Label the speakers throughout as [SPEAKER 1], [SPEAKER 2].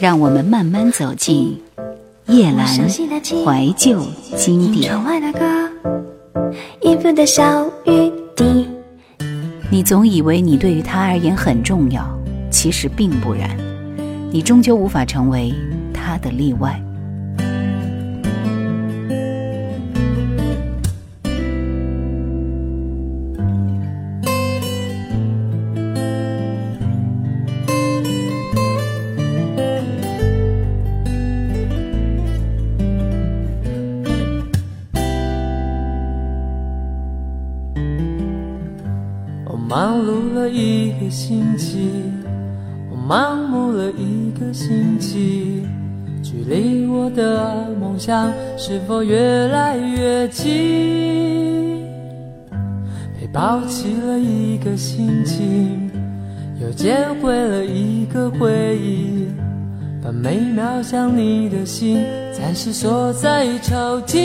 [SPEAKER 1] 让我们慢慢走进叶阑怀旧经典。你总以为你对于他而言很重要，其实并不然，你终究无法成为他的例外。
[SPEAKER 2] 想是否越来越近？被抱起了一个星期，又捡回了一个回忆，把每秒想你的心暂时锁在抽屉。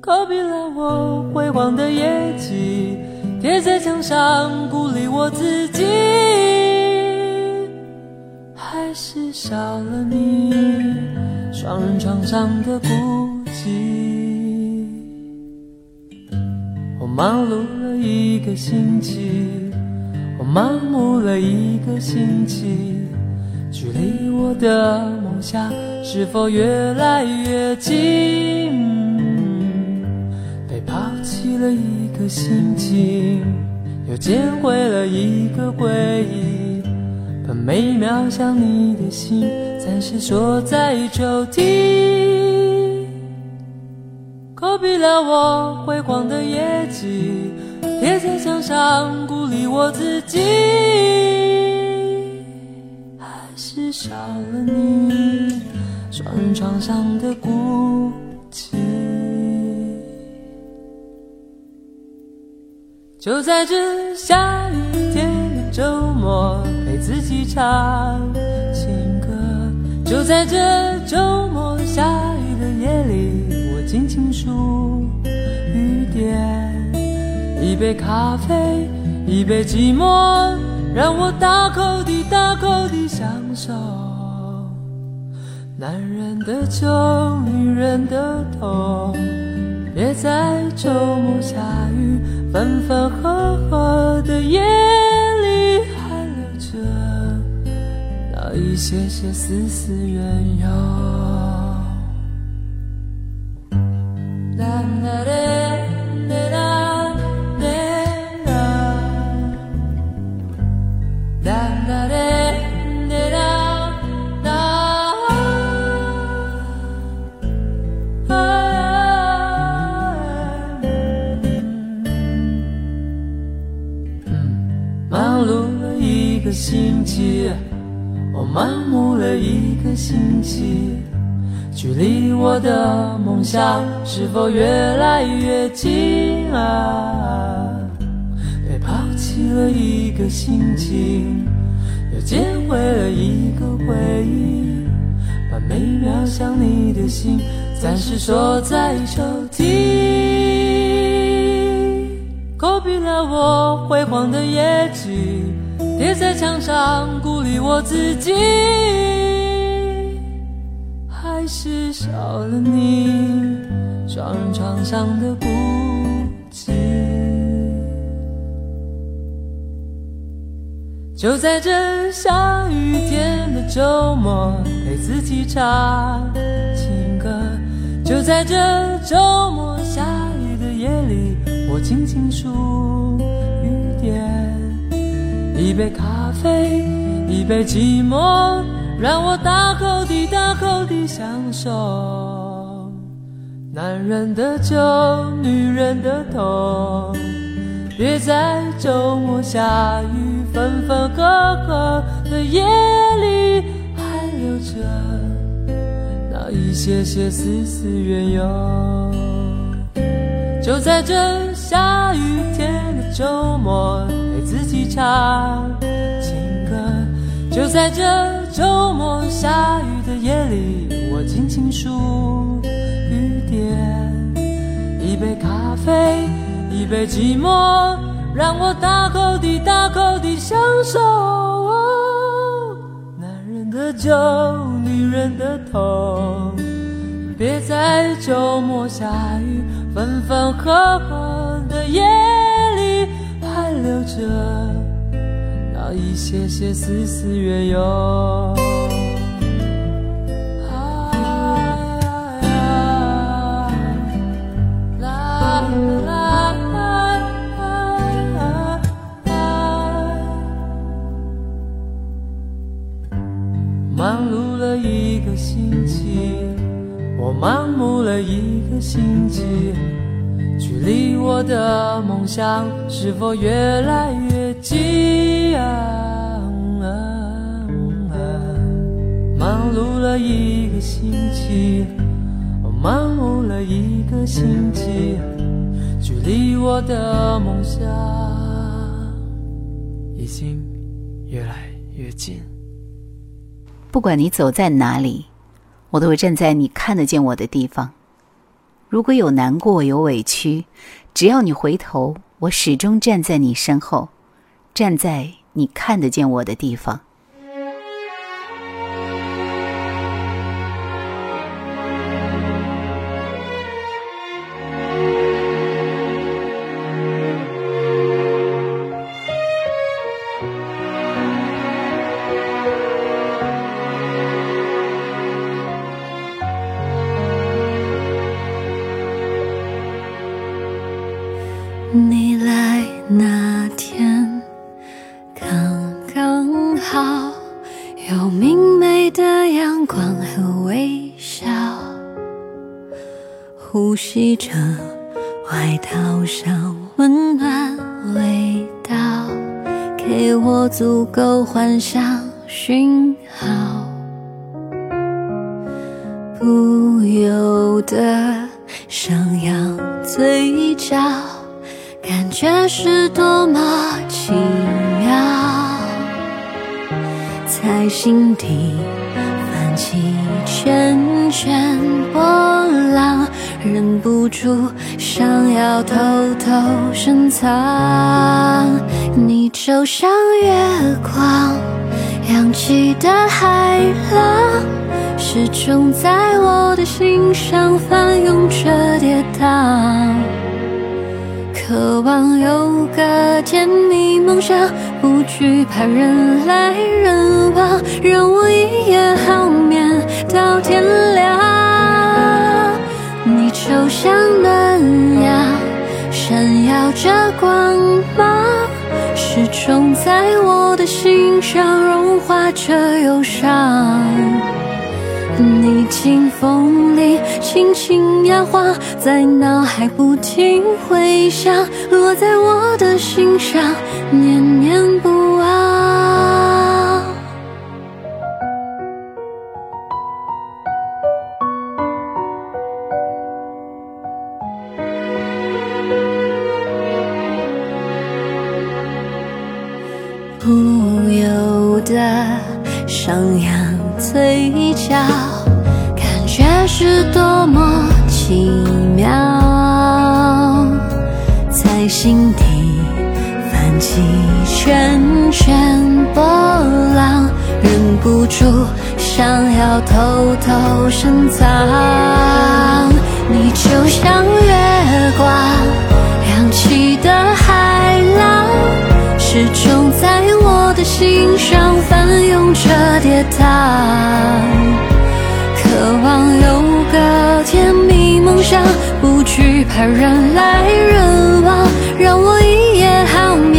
[SPEAKER 2] 告别了我辉煌的业绩。贴在墙上鼓励我自己，是少了你双人床上的孤寂。我忙碌了一个星期，我盲目了一个星期，距离我的梦想是否越来越近？被抛弃了一个心情，又捡回了一个回忆，每一秒想你的心暂时锁在抽屉。隔壁了我辉煌的业绩，贴在墙上鼓励我自己，还是少了你双人床上的孤寂。就在这下雨天的周末，自己唱情歌。就在这周末下雨的夜里，我静静数雨点。一杯咖啡，一杯寂寞，让我大口地、大口地享受。男人的酒，女人的痛。别在周末下雨、分分合合的夜一些些丝丝缘由。星期，我盲目了一个星期，距离我的梦想是否越来越近啊？被抛弃了一个星期，又捡回了一个回忆，把每秒想你的心暂时锁在抽屉，勾闭了我辉煌的业绩。贴在墙上鼓励我自己，还是少了你双人床上的孤寂。就在这下雨天的周末，陪自己唱情歌。就在这周末下雨的夜里，我静静数。一杯咖啡，一杯寂寞，让我大口地、大口地享受。男人的酒，女人的痛，别在周末下雨、分分合合的夜里，还留着那一些些丝丝缘由。就在这下雨天的周末。自己唱情歌，就在这周末下雨的夜里，我静静数雨点。一杯咖啡，一杯寂寞，让我大口地、大口地享受。男人的酒女人的痛。别在周末下雨、分分合合的夜，留着那一些些丝丝缘由。忙碌了一个星期，我盲目了一个星期，我的梦想是否越来越近？忙碌了一个星期，我盲目了一个星期，距离我的梦想已经越来越近。
[SPEAKER 1] 不管你走在哪里，我都会站在你看得见我的地方。如果有难过、有委屈，只要你回头，我始终站在你身后，站在你看得见我的地方。
[SPEAKER 3] 给我足够幻想讯号，不由得上扬嘴角。感觉是多么奇妙，在心底泛起圈圈波浪，忍不住想要偷偷深藏。你就像月光，扬起的海浪，始终在我的心上翻涌着跌宕。渴望有个甜蜜梦想，不惧怕人来人往，让我一夜好眠到天亮。你就像暖阳，闪耀着光芒，在我的心上融化着忧伤。你清风里轻轻摇晃，在脑海不停回响，落在我的心上，念念不泛起圈圈波浪，忍不住想要偷偷深藏。你就像月光，扬起的海浪，始终在我的心上翻涌着跌宕。渴望有个甜蜜梦想，不惧怕人来人往，让我一夜好眠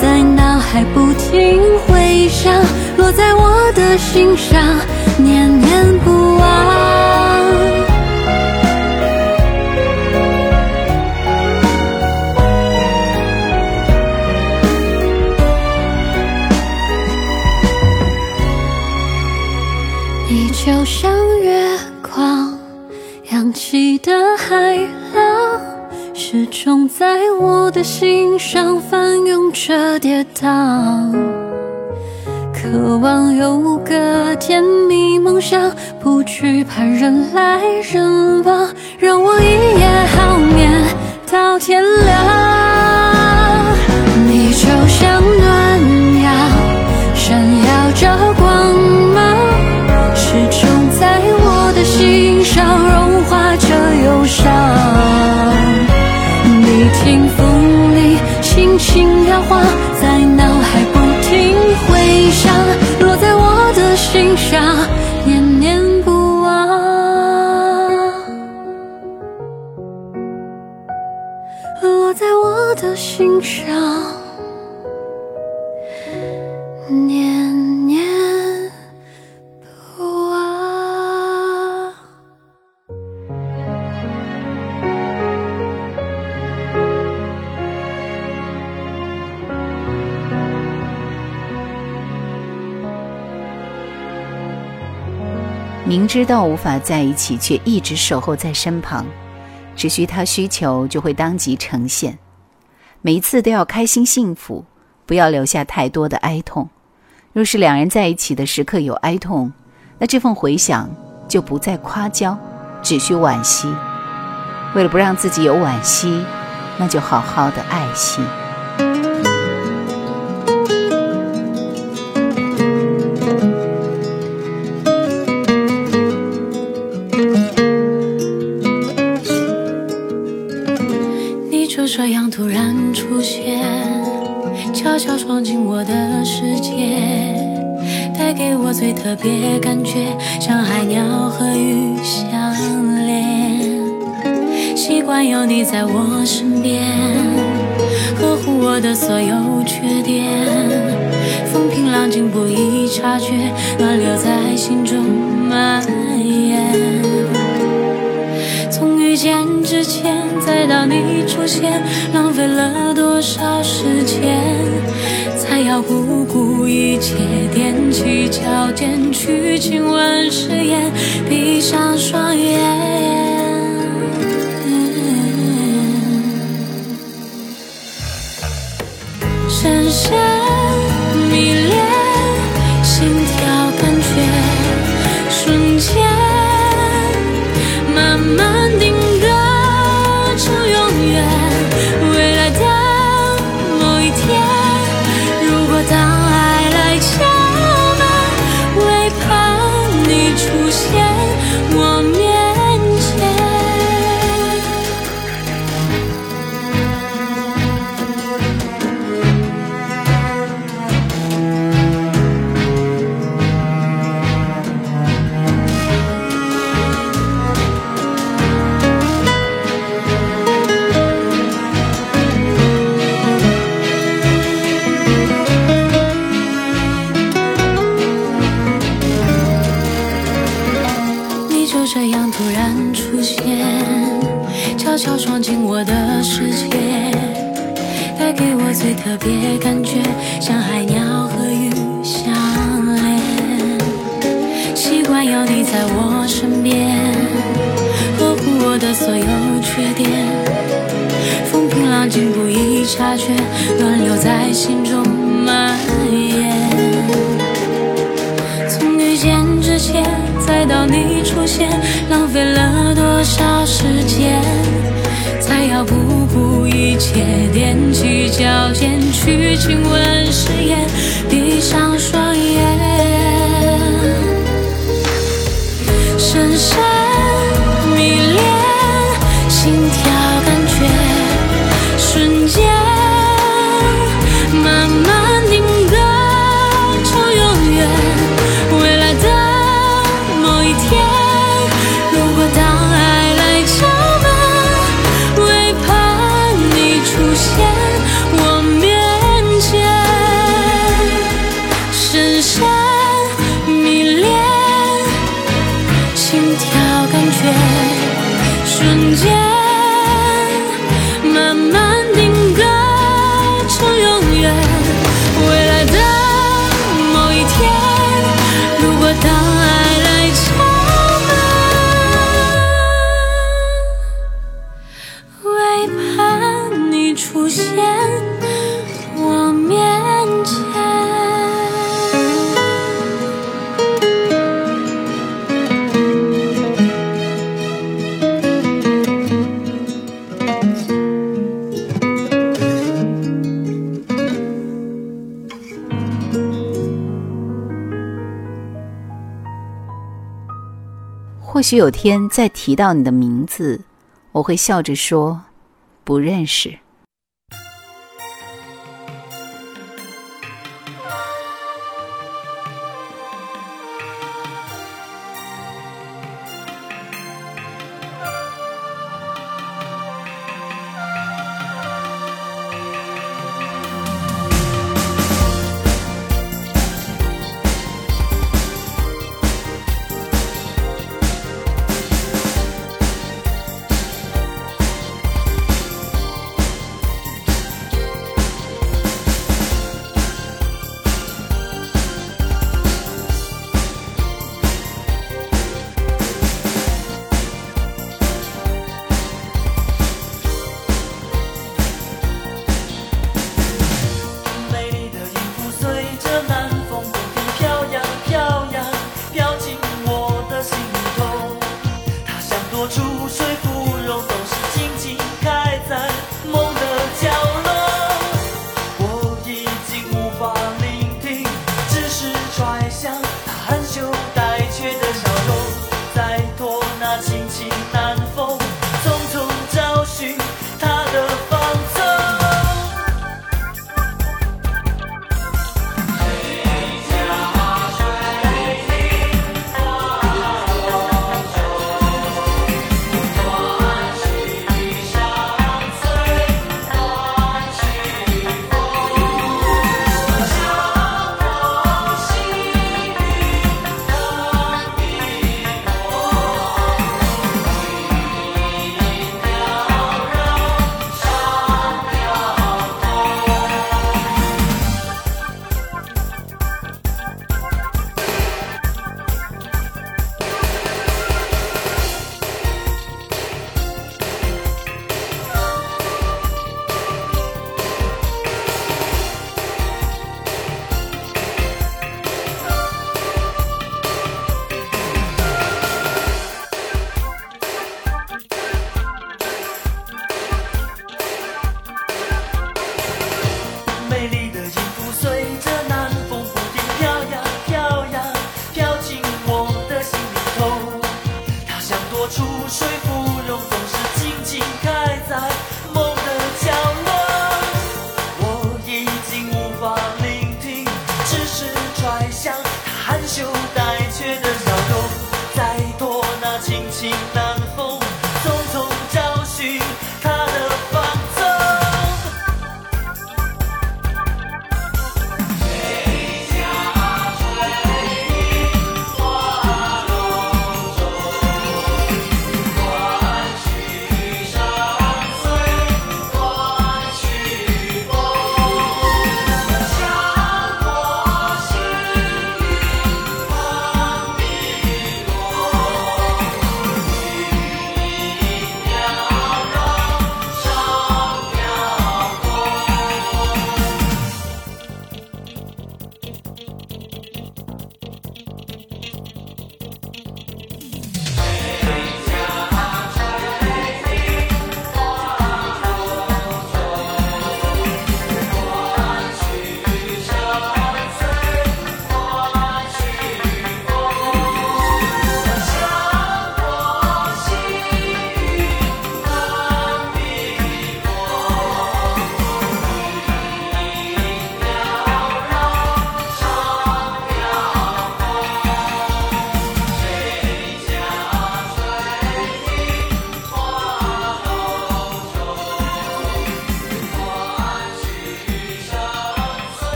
[SPEAKER 3] 在脑海不停回响，落在我的心上，念
[SPEAKER 4] 种在我的心上翻涌着跌宕，渴望有个甜蜜梦想，不惧怕人来人往，让我一夜好眠到天亮。你就像暖阳，闪耀着光芒，始终在我的心上融化着忧伤。你听风里轻轻摇晃，在脑海不停回响，落在我的心上，
[SPEAKER 1] 知道无法在一起，却一直守候在身旁，只需他需求就会当即呈现。每一次都要开心幸福，不要留下太多的哀痛。若是两人在一起的时刻有哀痛，那这份回想就不再夸娇，只需惋惜。为了不让自己有惋惜，那就好好的爱惜。
[SPEAKER 4] 闯进我的世界，带给我最特别感觉，像海鸟和鱼相连。习惯有你在我身边，呵护我的所有缺点，风平浪静不易察觉，暖流在心中见之前，再到你出现，浪费了多少时间？才要不顾一切，踮起脚尖去亲吻誓言，闭上双眼。深深时间？才要不顾一切，踮起脚尖去亲吻誓言，闭上双
[SPEAKER 5] 许有天再提到你的名字，我会笑着说不认识。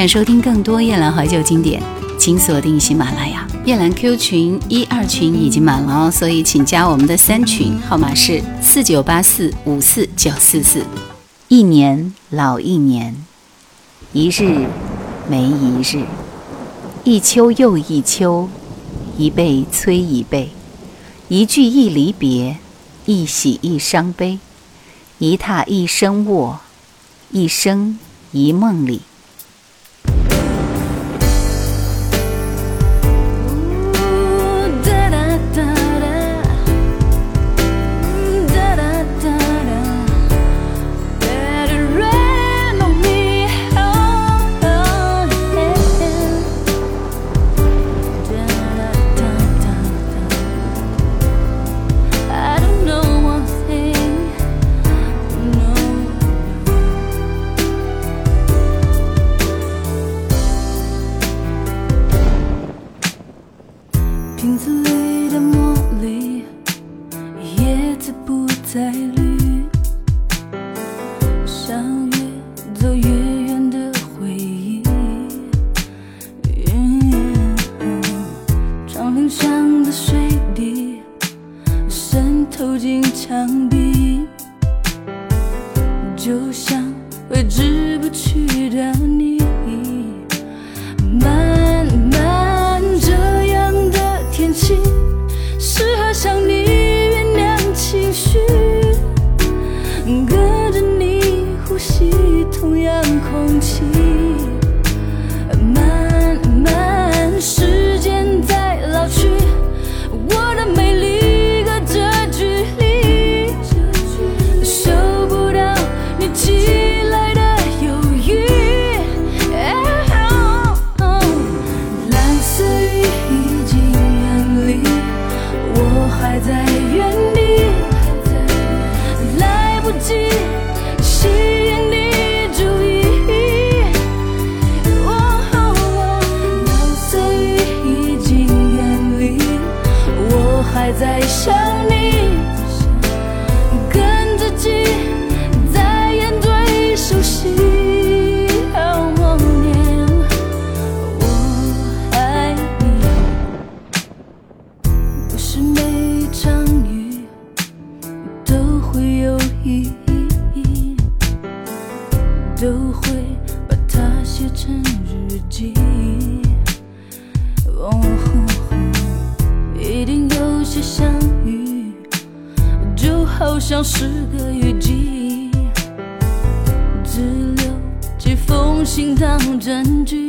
[SPEAKER 5] 想收听更多夜兰怀旧经典，请锁定喜马拉雅。夜兰 Q 群一二群已经满了哦，所以请加我们的三群，号码是四九八四五四九四四。一年老一年，一日没一日，一秋又一秋，一辈催一辈，一句一离别，一喜一伤悲，一榻一生卧，一生一梦里。
[SPEAKER 6] 像是个雨季，只留几封信当证据。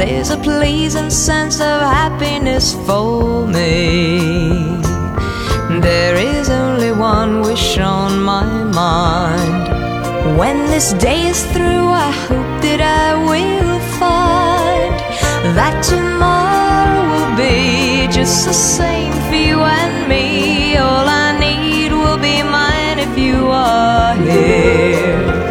[SPEAKER 7] there's a pleasing sense of happiness for me. There is only one wish on my mind. When this day is through, I hope that I will find that tomorrow will be just the same for you and me. All I need will be mine if you are here.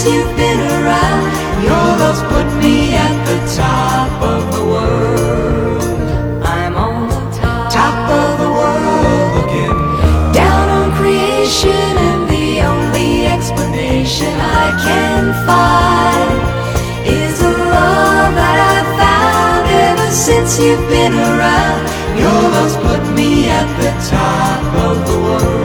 [SPEAKER 7] Since you've been around. Your love's put me at the top of the world. I'm on the top of the world looking down on creation, and the only explanation I can find is the love that I've found ever since you've been around. Your love's put me at the top of the world.